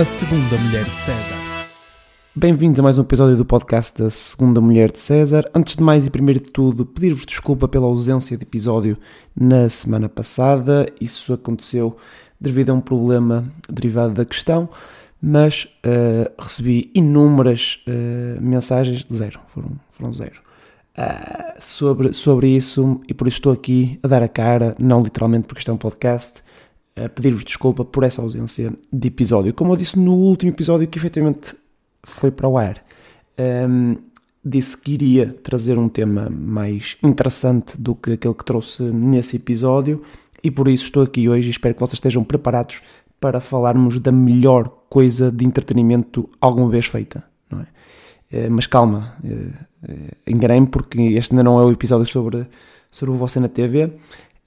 A Segunda Mulher de César. Bem-vindos a mais um episódio do podcast da Segunda Mulher de César. Antes de mais e primeiro de tudo, pedir-vos desculpa pela ausência de episódio na semana passada. Isso aconteceu devido a um problema derivado da questão, mas uh, recebi inúmeras uh, mensagens, zero, foram, foram zero, uh, sobre, sobre isso e por isso estou aqui a dar a cara, não literalmente porque isto é um podcast, pedir-vos desculpa por essa ausência de episódio. Como eu disse no último episódio que efetivamente foi para o ar, um, disse que iria trazer um tema mais interessante do que aquele que trouxe nesse episódio e por isso estou aqui hoje e espero que vocês estejam preparados para falarmos da melhor coisa de entretenimento alguma vez feita, não é? Eh, mas calma, uh, enganei-me porque este ainda não é o episódio sobre, sobre o Você na TV,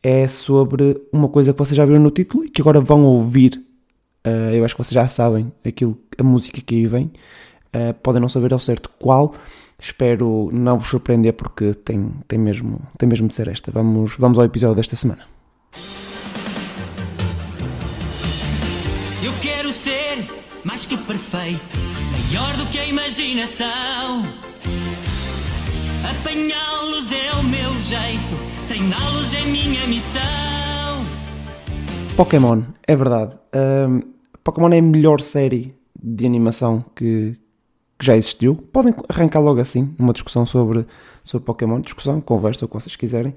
é sobre uma coisa que vocês já viram no título e que agora vão ouvir. Uh, eu acho que vocês já sabem aquilo, a música que aí vem. Uh, podem não saber ao certo qual. Espero não vos surpreender porque tem, tem, mesmo, tem mesmo de ser esta. Vamos, vamos ao episódio desta semana. Eu quero ser mais que perfeito, maior do que a imaginação. Apanhá-los é o meu jeito, treiná-los é minha missão. Pokémon, é verdade. Um, Pokémon é a melhor série de animação que, que, já existiu. Podem arrancar logo assim, numa discussão sobre, sobre Pokémon. Discussão, conversa, o que vocês quiserem.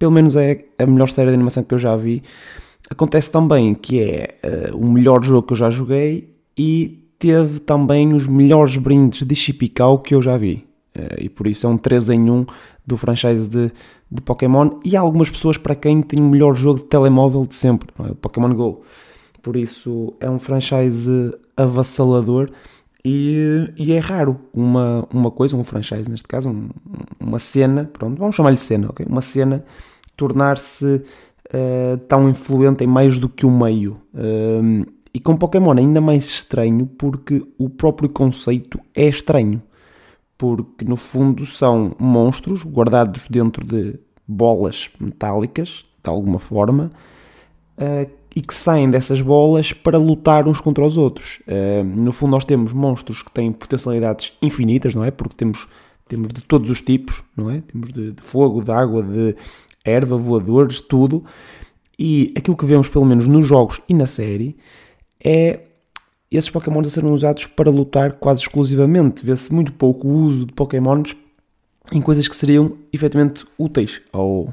Pelo menos é a melhor série de animação que eu já vi. Acontece também que é uh, o melhor jogo que eu já joguei e teve também os melhores brindes de Chipical que eu já vi. Uh, e por isso é um 3 em 1 do franchise de, de Pokémon. E há algumas pessoas para quem tem o melhor jogo de telemóvel de sempre, é? o Pokémon Go. Por isso é um franchise avassalador e, e, é raro uma, uma coisa, um franchise neste caso, um, uma cena, pronto, vamos chamar-lhe cena? Uma cena tornar-se uh, tão influente em mais do que o meio. Uh, e com Pokémon ainda mais estranho porque o próprio conceito é estranho. Porque no fundo são monstros guardados dentro de bolas metálicas, de alguma forma, uh, e que saem dessas bolas para lutar uns contra os outros. Uh, no fundo, nós temos monstros que têm potencialidades infinitas, não é? Porque temos, temos de todos os tipos, não é? Temos de, de fogo, de água, de erva, voadores, tudo. E aquilo que vemos, pelo menos nos jogos e na série, é esses Pokémons a serem usados para lutar quase exclusivamente. Vê-se muito pouco o uso de Pokémons em coisas que seriam efetivamente úteis ao,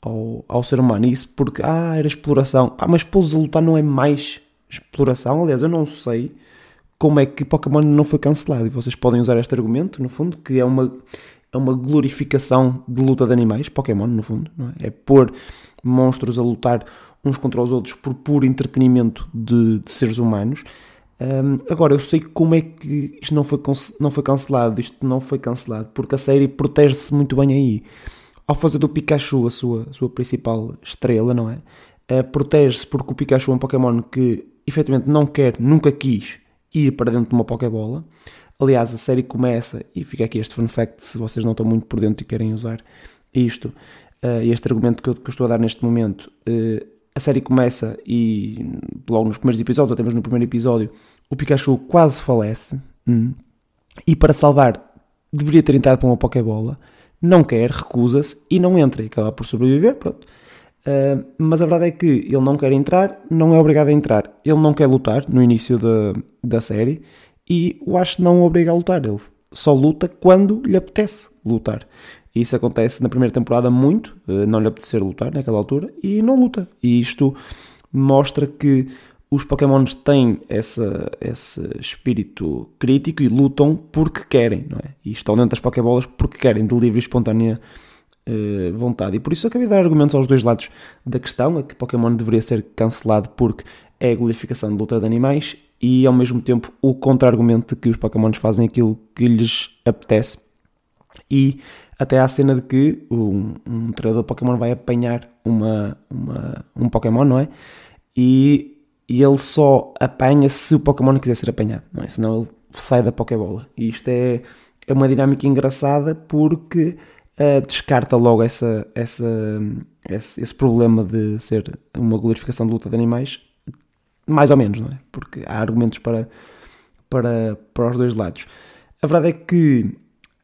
ao, ao ser humano. E isso porque, ah, era exploração. Ah, mas pô-los a lutar não é mais exploração? Aliás, eu não sei como é que Pokémon não foi cancelado. E vocês podem usar este argumento, no fundo, que é uma, é uma glorificação de luta de animais, Pokémon, no fundo, é? é? pôr monstros a lutar uns contra os outros por puro entretenimento de, de seres humanos. Um, agora, eu sei como é que isto não foi, não foi cancelado, isto não foi cancelado, porque a série protege-se muito bem aí. Ao fazer do Pikachu a sua, a sua principal estrela, não é? Uh, protege-se porque o Pikachu é um Pokémon que efetivamente não quer, nunca quis ir para dentro de uma Pokébola. Aliás, a série começa, e fica aqui este fun fact se vocês não estão muito por dentro e querem usar isto, uh, este argumento que eu, que eu, estou a dar neste momento. Uh, a série começa e logo nos primeiros episódios, ou até mesmo no primeiro episódio, o Pikachu quase falece hum, e para salvar deveria ter entrado para uma Pokébola, não quer, recusa-se e não entra e acaba por sobreviver, pronto. Uh, mas a verdade é que ele não quer entrar, não é obrigado a entrar. Ele não quer lutar no início da, da série e o Ash não o obriga a lutar. Ele só luta quando lhe apetece lutar. Isso acontece na primeira temporada muito, eh, não lhe apetecer lutar naquela altura, e não luta. E isto mostra que os Pokémons têm essa, esse espírito crítico e lutam porque querem, não é? E estão dentro das Pokébolas porque querem, de livre e espontânea uh, vontade. E por isso acabei de dar argumentos aos dois lados da questão, a que Pokémon deveria ser cancelado porque é a glorificação de luta de animais e ao mesmo tempo o contra-argumento de que os Pokémons fazem aquilo que lhes apetece e até a cena de que um, um treinador de Pokémon vai apanhar uma, uma, um Pokémon, não é? E, e ele só apanha se o Pokémon quiser ser apanhado, não é? Senão ele sai da Pokébola. E isto é, é uma dinâmica engraçada porque uh, descarta logo essa, essa, esse, esse problema de ser uma glorificação de luta de animais mais ou menos, não é? Porque há argumentos para, para, para os dois lados. A verdade é que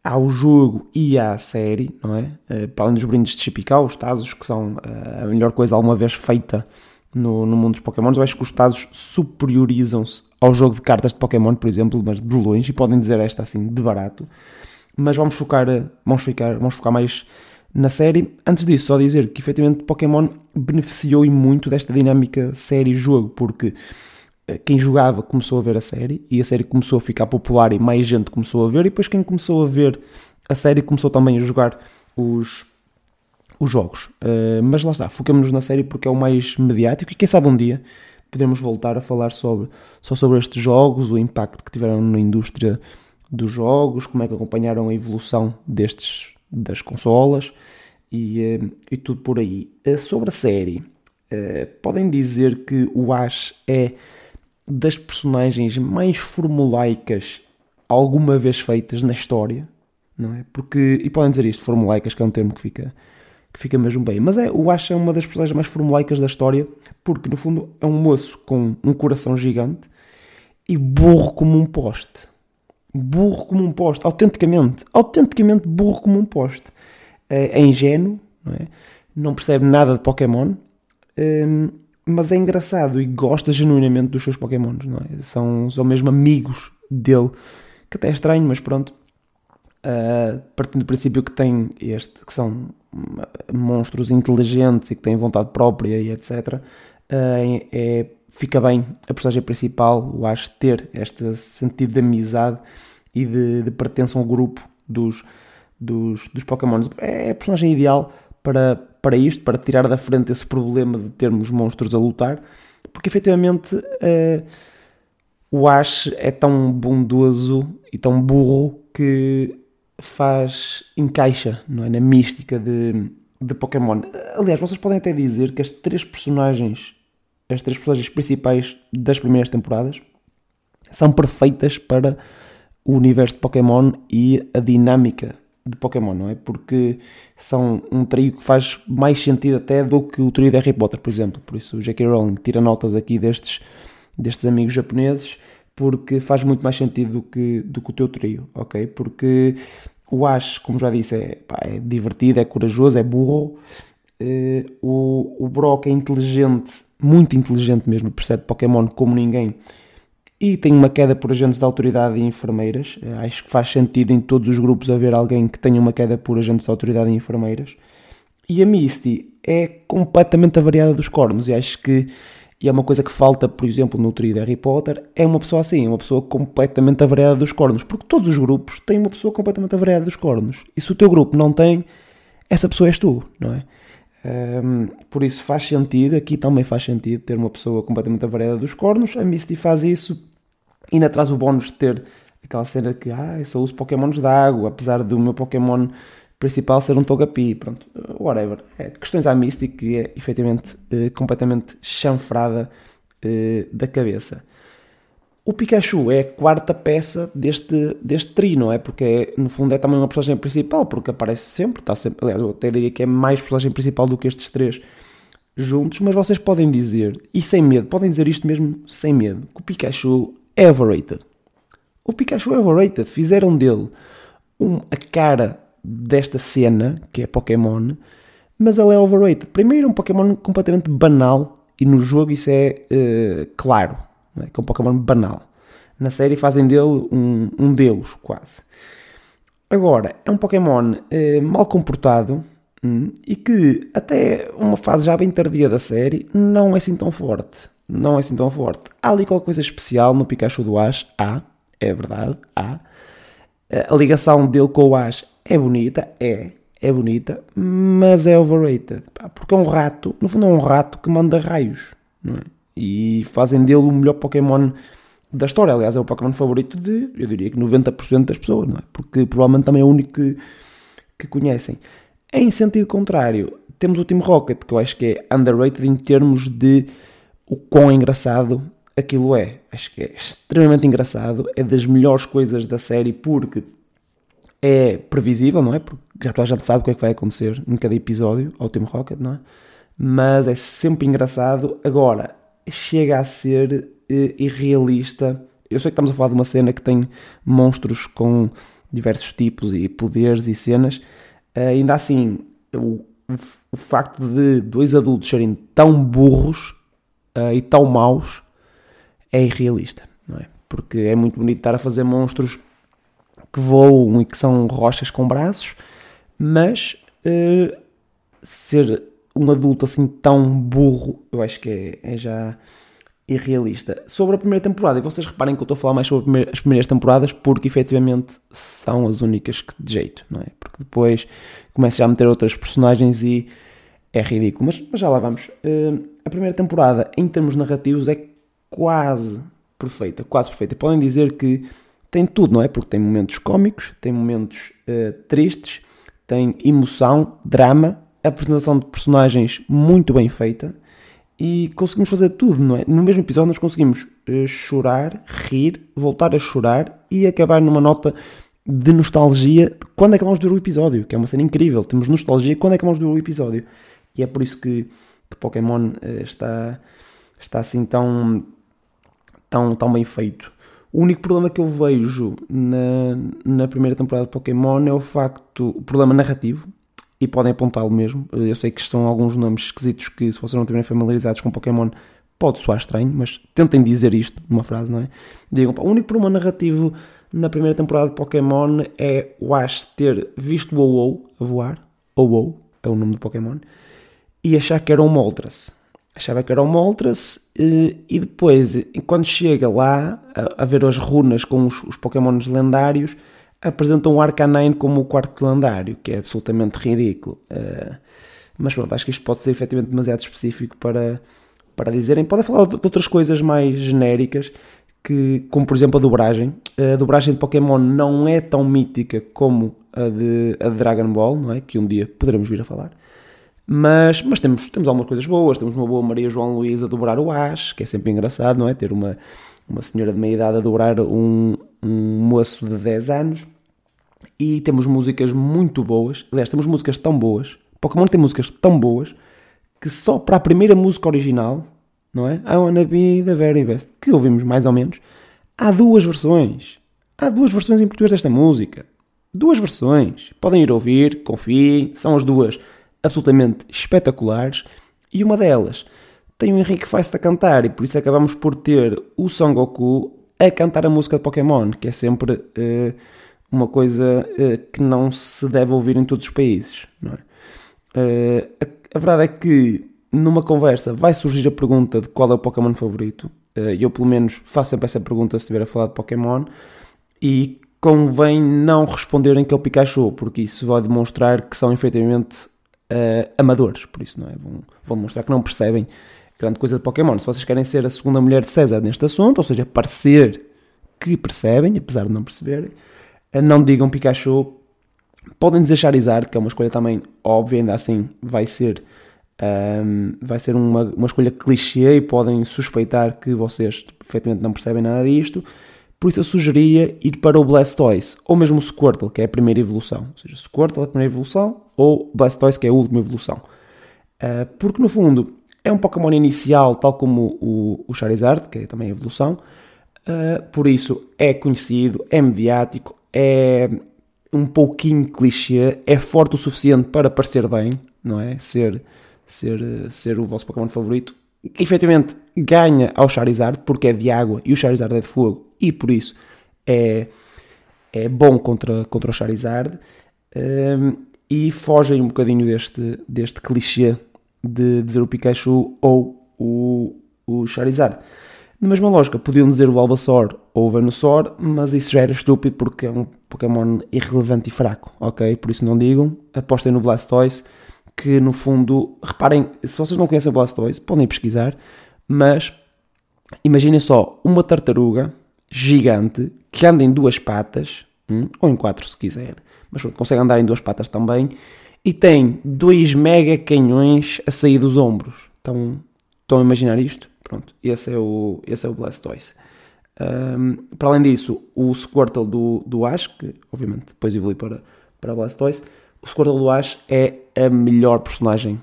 há o jogo e a série, não é? Uh, para além dos brindes de Chipical, os Tazos, que são uh, a melhor coisa alguma vez feita no, no mundo dos Pokémons, eu acho que os Tazos superiorizam-se ao jogo de cartas de Pokémon, por exemplo, mas de longe, e podem dizer esta assim, de barato. Mas vamos focar, vamos ficar, vamos focar mais na série. Antes disso, só dizer que efetivamente Pokémon beneficiou e muito desta dinâmica série-jogo, porque eh, quem jogava começou a ver a série e a série começou a ficar popular e mais gente começou a ver, e depois quem começou a ver a série começou também a jogar os, os jogos. Uh, mas lá está, focamos-nos na série porque é o mais mediático e quem sabe um dia podemos voltar a falar sobre, só sobre estes jogos, o impacto que tiveram na indústria dos jogos, como é que acompanharam a evolução destes das consolas e, eh, e tudo por aí. Eh, sobre a série, eh, podem dizer que o Ash é das personagens mais formulaicas alguma vez feitas na história, não é? Porque, e podem dizer isto, formulaicas, que é um termo que fica, que fica mesmo bem, mas é, o Ash é uma das personagens mais formulaicas da história, porque no fundo é um moço com um coração gigante e burro como um poste burro como um poste, autenticamente, autenticamente burro como um poste. É, é ingênuo, não, é? não percebe nada de Pokémon, um, mas é engraçado e gosta genuinamente dos seus Pokémons, não é? São, são mesmo amigos dele, que até é estranho, mas pronto. Uh, partindo do princípio que tem este, que são monstros inteligentes e que têm vontade própria e etc. Uh, é, é, fica bem a personagem principal, eu acho, ter este sentido de amizade e de, de pertença ao grupo dos, dos, dos Pokémons. É a personagem ideal para, para isto, para tirar da frente esse problema de termos monstros a lutar, porque efetivamente uh, o Ash é tão bondoso e tão burro que faz, encaixa não é, na mística de, de Pokémon. Aliás, vocês podem até dizer que as três personagens, as três personagens principais das primeiras temporadas são perfeitas para o universo de Pokémon e a dinâmica de Pokémon, não é? Porque são um trio que faz mais sentido até do que o trio de Harry Potter, por exemplo. Por isso o J.K. Rowling tira notas aqui destes, destes amigos japoneses porque faz muito mais sentido do que, do que o teu trio, ok? Porque o Ash, como já disse, é, pá, é divertido, é corajoso, é burro. Uh, o, o Brock é inteligente, muito inteligente mesmo, percebe Pokémon como ninguém e tem uma queda por agentes de autoridade e enfermeiras. Eh, acho que faz sentido em todos os grupos haver alguém que tenha uma queda por agentes de autoridade e enfermeiras. E a Misty é completamente avariada dos cornos e acho que e é uma coisa que falta, por exemplo, no trio de Harry Potter, é uma pessoa assim, uma pessoa completamente avariada dos cornos, porque todos os grupos têm uma pessoa completamente avariada dos cornos. E se o teu grupo não tem, essa pessoa és tu, não é? Um, por isso faz sentido, aqui também faz sentido ter uma pessoa completamente avariada dos cornos. A Misty faz isso e ainda traz o bónus de ter aquela cena que ah, eu só uso Pokémons de água, apesar do meu Pokémon principal ser um Togepi. Pronto, whatever. É, questões à Misty que é efetivamente uh, completamente chanfrada uh, da cabeça. O Pikachu é a quarta peça deste, deste trio, não é? Porque é, no fundo é também uma personagem principal, porque aparece sempre, está sempre. Aliás, eu até diria que é mais personagem principal do que estes três juntos, mas vocês podem dizer, e sem medo, podem dizer isto mesmo sem medo, que o Pikachu é overrated. O Pikachu é overrated. Fizeram dele um, a cara desta cena, que é Pokémon, mas ele é overrated. Primeiro, um Pokémon completamente banal, e no jogo isso é uh, claro é? que é um Pokémon banal. Na série fazem dele um, um deus, quase. Agora, é um Pokémon eh, mal comportado hum, e que, até uma fase já bem tardia da série, não é assim tão forte. Não é assim tão forte. Há ali qualquer coisa especial no Pikachu do Ash? Há, é verdade, há. A ligação dele com o Ash é bonita, é, é bonita, mas é overrated. Porque é um rato, no fundo é um rato que manda raios, não é? E fazem dele o melhor Pokémon da história. Aliás, é o Pokémon favorito de, eu diria que 90% das pessoas, não é? Porque provavelmente também é o único que, que conhecem. Em sentido contrário, temos o Team Rocket, que eu acho que é underrated em termos de o quão engraçado aquilo é. Acho que é extremamente engraçado, é das melhores coisas da série porque é previsível, não é? Porque já toda a gente sabe o que é que vai acontecer em cada episódio ao Team Rocket, não é? Mas é sempre engraçado. Agora, chega a ser uh, irrealista. Eu sei que estamos a falar de uma cena que tem monstros com diversos tipos e poderes e cenas. Uh, ainda assim, o, o, facto de dois adultos serem tão burros uh, e tão maus é irrealista, não é? Porque é muito bonito estar a fazer monstros que voam e que são rochas com braços, mas uh, ser um adulto assim tão burro, eu acho que é, é, já irrealista. Sobre a primeira temporada, e vocês reparem que eu estou a falar mais sobre as primeiras temporadas porque efetivamente são as únicas que de jeito, não é? Porque depois começa já a meter outras personagens e é ridículo. Mas, mas já lá vamos. Uh, a primeira temporada, em termos narrativos, é quase perfeita, quase perfeita. Podem dizer que tem tudo, não é? Porque tem momentos cómicos, tem momentos uh, tristes, tem emoção, drama, apresentação de personagens muito bem feita e conseguimos fazer tudo, não é? No mesmo episódio nós conseguimos uh, chorar, rir, voltar a chorar e acabar numa nota de nostalgia quando acabamos de ver o episódio, que é uma cena incrível. Temos nostalgia quando acabamos de ver o episódio. E é por isso que, que Pokémon uh, está, está assim tão, tão, tão bem feito. O único problema que eu vejo na, na primeira temporada de Pokémon é o facto, o problema narrativo, e podem apontá-lo mesmo. Eu sei que são alguns nomes esquisitos que, se vocês não estiverem familiarizados com Pokémon, pode soar estranho, mas tentem dizer isto numa frase, não é? Digam, o único problema narrativo na primeira temporada de Pokémon é o Ash ter visto o ou a voar, ou é o nome do Pokémon, e achar que era um Moltres achava que era o Moltres eh, e depois, quando chega lá a, a ver as runas com os, os Pokémons lendários, apresentam o Arcanine como o quarto lendário, que é absolutamente ridículo. Uh, mas pronto, acho que isto pode ser efetivamente demasiado específico para, para dizerem. Podem falar de outras coisas mais genéricas, que, como por exemplo a dobragem. A dobragem de Pokémon não é tão mítica como a de, a de Dragon Ball, não é? Que um dia poderemos vir a falar. Mas, mas temos, temos algumas coisas boas. Temos uma boa Maria João Luís a dobrar o As, que é sempre engraçado, não é? Ter uma, uma senhora de meia idade a dobrar um, um moço de 10 anos. E temos músicas muito boas. Aliás, temos músicas tão boas. Pokémon tem músicas tão boas que só para a primeira música original, não é? I wanna be the very best, que ouvimos mais ou menos, há duas versões. Há duas versões em português desta música. Duas versões. Podem ir ouvir, confiem, são as duas absolutamente espetaculares e uma delas tem o Henrique Feist a cantar e por isso acabamos por ter o Son Goku a cantar a música de Pokémon, que é sempre uh, uma coisa uh, que não se deve ouvir em todos os países. É? Uh, a, a, verdade é que numa conversa vai surgir a pergunta de qual é o Pokémon favorito. E eu, pelo menos, faço sempre essa pergunta se estiver a falar de Pokémon. E convém não responderem que é o Pikachu, porque isso vai demonstrar que são efetivamente uh, amadores, por isso não é? Vão, vão mostrar que não percebem grande coisa de Pokémon. Se vocês querem ser a segunda mulher de César neste assunto, ou seja, parecer que percebem, apesar de não perceberem, uh, não digam Pikachu. Podem dizer Charizard, que é uma escolha também óbvia, ainda assim vai ser, um, vai ser uma, uma escolha clichê e podem suspeitar que vocês perfeitamente não percebem nada disto. Por isso eu sugeria ir para o Blastoise, ou mesmo o Squirtle, que é a primeira evolução. Ou seja, Squirtle é a primeira evolução, ou Blastoise, que é a última evolução. Uh, porque no fundo é um Pokémon inicial, tal como o, o Charizard, que é também a evolução. Uh, por isso é conhecido, é mediático, é um pouquinho clichê, é forte o suficiente para parecer bem, não é? Ser, ser, ser o vosso Pokémon favorito. Que efetivamente ganha ao Charizard, porque é de água e o Charizard é de fogo, e por isso é, é bom contra, contra o Charizard. Um, e fogem um bocadinho deste, deste clichê de dizer o Pikachu ou o, o Charizard. Na mesma lógica, podiam dizer o Bulbasaur ou o Venusaur, mas isso já era estúpido porque é um Pokémon irrelevante e fraco, ok? Por isso não digam, apostem no Blastoise, que no fundo, reparem, se vocês não conhecem o Blastoise, podem pesquisar, mas imaginem só uma tartaruga gigante que anda em duas patas, hum, ou em quatro se quiser, mas consegue andar em duas patas também, e tem dois mega canhões a sair dos ombros. Então, estão a imaginar isto? Pronto, esse é o, esse é o Blastoise. Um, para além disso, o Squirtle do, do Ash, que obviamente depois evolui para, para Blastoise, o Squirtle do Ash é a melhor personagem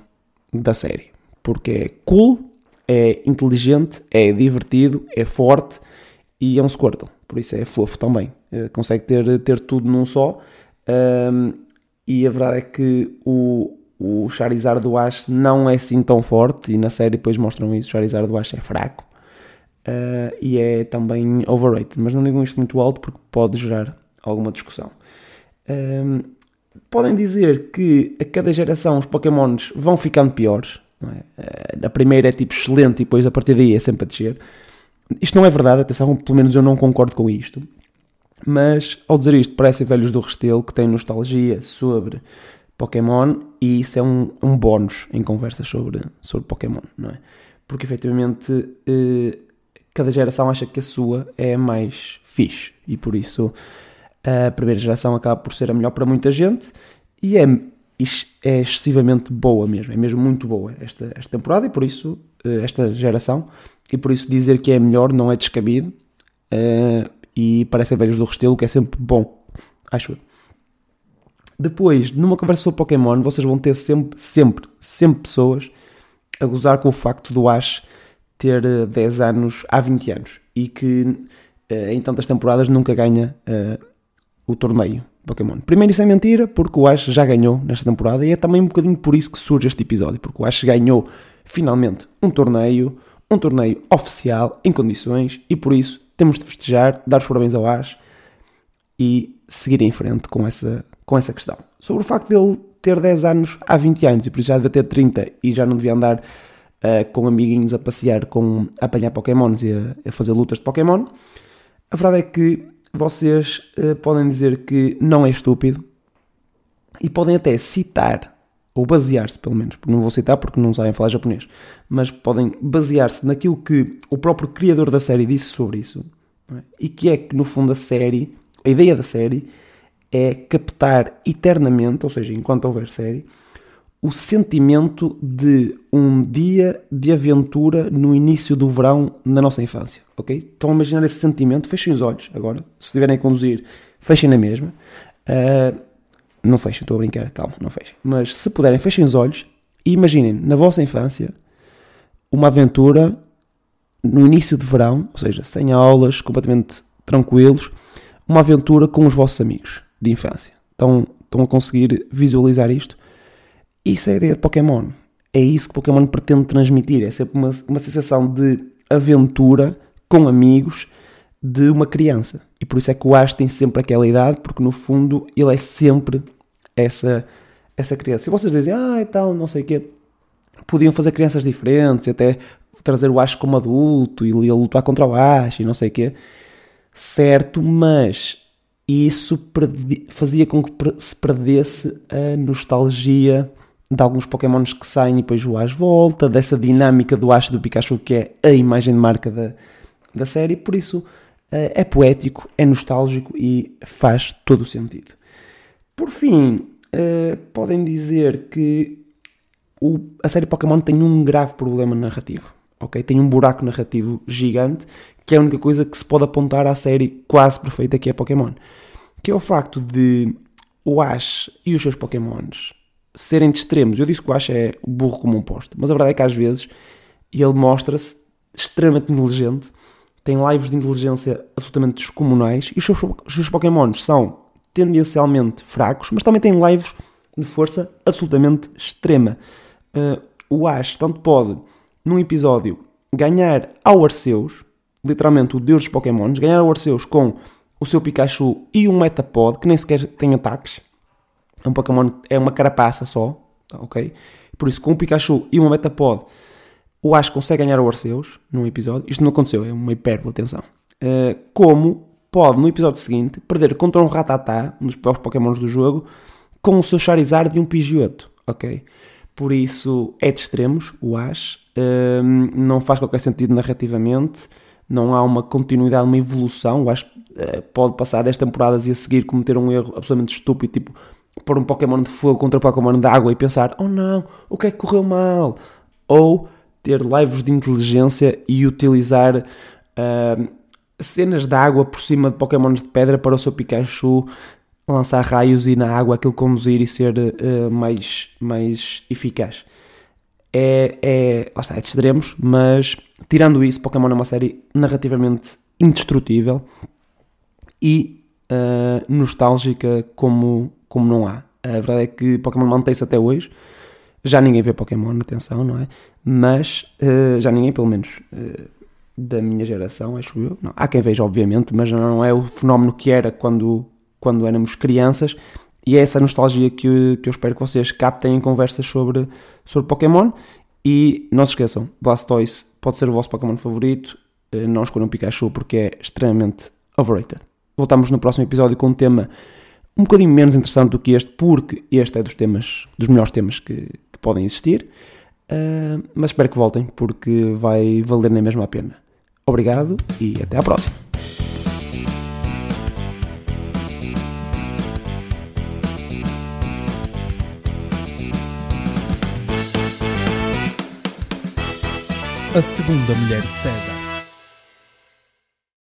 da série, porque é cool, é inteligente, é divertido, é forte e é um Squirtle. Por isso é fofo também. Uh, consegue ter, ter tudo num só. Um, e a verdade é que o, o Charizard do Ash não é assim tão forte. E na série depois mostram isso. O Charizard do Ash é fraco. Uh, e é também overrated. Mas não digam isto muito alto porque pode gerar alguma discussão. Um, podem dizer que a cada geração os Pokémons vão ficando piores. É? A primeira é tipo excelente e depois a partir daí é sempre a descer. Isto não é verdade, atenção, pelo menos eu não concordo com isto. Mas ao dizer isto, parecem velhos do Restelo que têm nostalgia sobre Pokémon e isso é um, um bónus em conversas sobre, sobre Pokémon, não é? Porque efetivamente eh, cada geração acha que a sua é mais fixe e por isso a primeira geração acaba por ser a melhor para muita gente e é, é excessivamente boa mesmo, é mesmo muito boa esta, esta temporada e por isso, eh, esta geração, e por isso dizer que é melhor não é descabido uh, e parece velhos do Restelo, que é sempre bom, acho eu. Depois, numa conversa sobre Pokémon, vocês vão ter sempre, sempre, sempre pessoas a gozar com o facto do Ash ter 10 eh, anos há 20 anos e que uh, em tantas temporadas nunca ganha uh, o torneio Pokémon. Primeiro, isso é mentira, porque o Ash já ganhou nesta temporada e é também um bocadinho por isso que surge este episódio, porque o Ash ganhou finalmente um torneio, um torneio oficial, em condições, e por isso temos de festejar, dar os parabéns ao Ash e seguir em frente com essa, com essa questão. Sobre o facto dele ter 10 anos há 20 anos e por isso já deve ter 30 e já não devia andar uh, com amiguinhos a passear, com, a apanhar Pokémons e a, a fazer lutas de Pokémon, a verdade é que vocês uh, podem dizer que não é estúpido e podem até citar, ou basear-se pelo menos, porque não vou citar porque não sabem falar japonês, mas podem basear-se naquilo que o próprio criador da série disse sobre isso, é? e que é que no fundo a série, a ideia da série é captar eternamente, ou seja, enquanto houver série, o sentimento de um dia de aventura no início do verão na nossa infância, ok? Estão a imaginar esse sentimento? Fechem os olhos agora. Se estiverem a conduzir, fechem na mesma. Uh, não fechem, estou a brincar, calma, não fechem. Mas se puderem, fechem os olhos e imaginem na vossa infância uma aventura no início de verão, ou seja, sem aulas, completamente tranquilos, uma aventura com os vossos amigos de infância. Estão, estão a conseguir visualizar isto? Isso é a ideia de Pokémon. É isso que Pokémon pretende transmitir. É sempre uma, uma sensação de aventura com amigos de uma criança. E por isso é que o Ash tem sempre aquela idade, porque no fundo ele é sempre essa, essa criança. Se vocês dizem, ah, e tal, não sei o quê, podiam fazer crianças diferentes, até trazer o Ash como adulto e ele lutar contra o Ash e não sei o quê. Certo, mas isso fazia com que se perdesse a nostalgia de alguns Pokémons que saem e depois o Ash volta, dessa dinâmica do Ash do Pikachu que é a imagem de marca da, da série, por isso eh, é poético, é nostálgico e faz todo o sentido. Por fim, eh, podem dizer que a série Pokémon tem um grave problema narrativo, ok? Tem um buraco narrativo gigante, que é a única coisa que se pode apontar à série quase perfeita que é Pokémon, que é o facto de o Ash e os seus Pokémons serem de extremos. Eu disse que o Ash é burro como um posto, mas a verdade é que às vezes ele mostra-se extremamente inteligente, tem lives de inteligência absolutamente descomunais e os seus, os seus Pokémons são tendencialmente fracos, mas também têm lives de força absolutamente extrema. Uh, o Ash tanto pode, num episódio, ganhar ao Arceus, literalmente o deus dos Pokémons, ganhar ao Arceus com o seu Pikachu e um Metapod, que nem sequer tem ataques, é um Pokémon, é uma carapaça só, tá, ok? Por isso, com o Pikachu e uma Metapod, o Ash consegue ganhar o Arceus num episódio. Isto não aconteceu, é uma hipérbole, atenção. Uh, como pode, no episódio seguinte, perder contra um Rattata, um dos piores Pokémons do jogo, com o seu Charizard e um Pidgeotto, ok? Por isso, é de extremos, o Ash. Uh, não faz qualquer sentido narrativamente. Não há uma continuidade, uma evolução. O Ash pode passar 10 temporadas e a seguir cometer um erro absolutamente estúpido, tipo pôr um Pokémon de fogo contra um Pokémon de água e pensar, oh não, o que é que correu mal? Ou ter lives de inteligência e utilizar uh, cenas de água por cima de Pokémons de pedra para o seu Pikachu lançar raios e na água aquilo conduzir e ser uh, mais, mais eficaz. é, é, lá está, é de extremos, mas tirando isso, Pokémon é uma série narrativamente indestrutível e uh, nostálgica como, como não há. A verdade é que Pokémon mantém-se até hoje. Já ninguém vê Pokémon, atenção, não é? Mas, uh, já ninguém, pelo menos uh, da minha geração, acho eu. Não, há quem veja, obviamente, mas não é o fenómeno que era quando, quando éramos crianças. E é essa nostalgia que, que eu espero que vocês captem em conversas sobre, sobre Pokémon. E não se esqueçam, Blastoise pode ser o vosso Pokémon favorito. Não escolham Pikachu porque é extremamente overrated. Voltamos no próximo episódio com um tema um bocadinho menos interessante do que este, porque este é dos temas, dos melhores temas que, que podem existir. Uh, mas espero que voltem, porque vai valer nem mesmo a pena. Obrigado e até à próxima. A segunda mulher de César.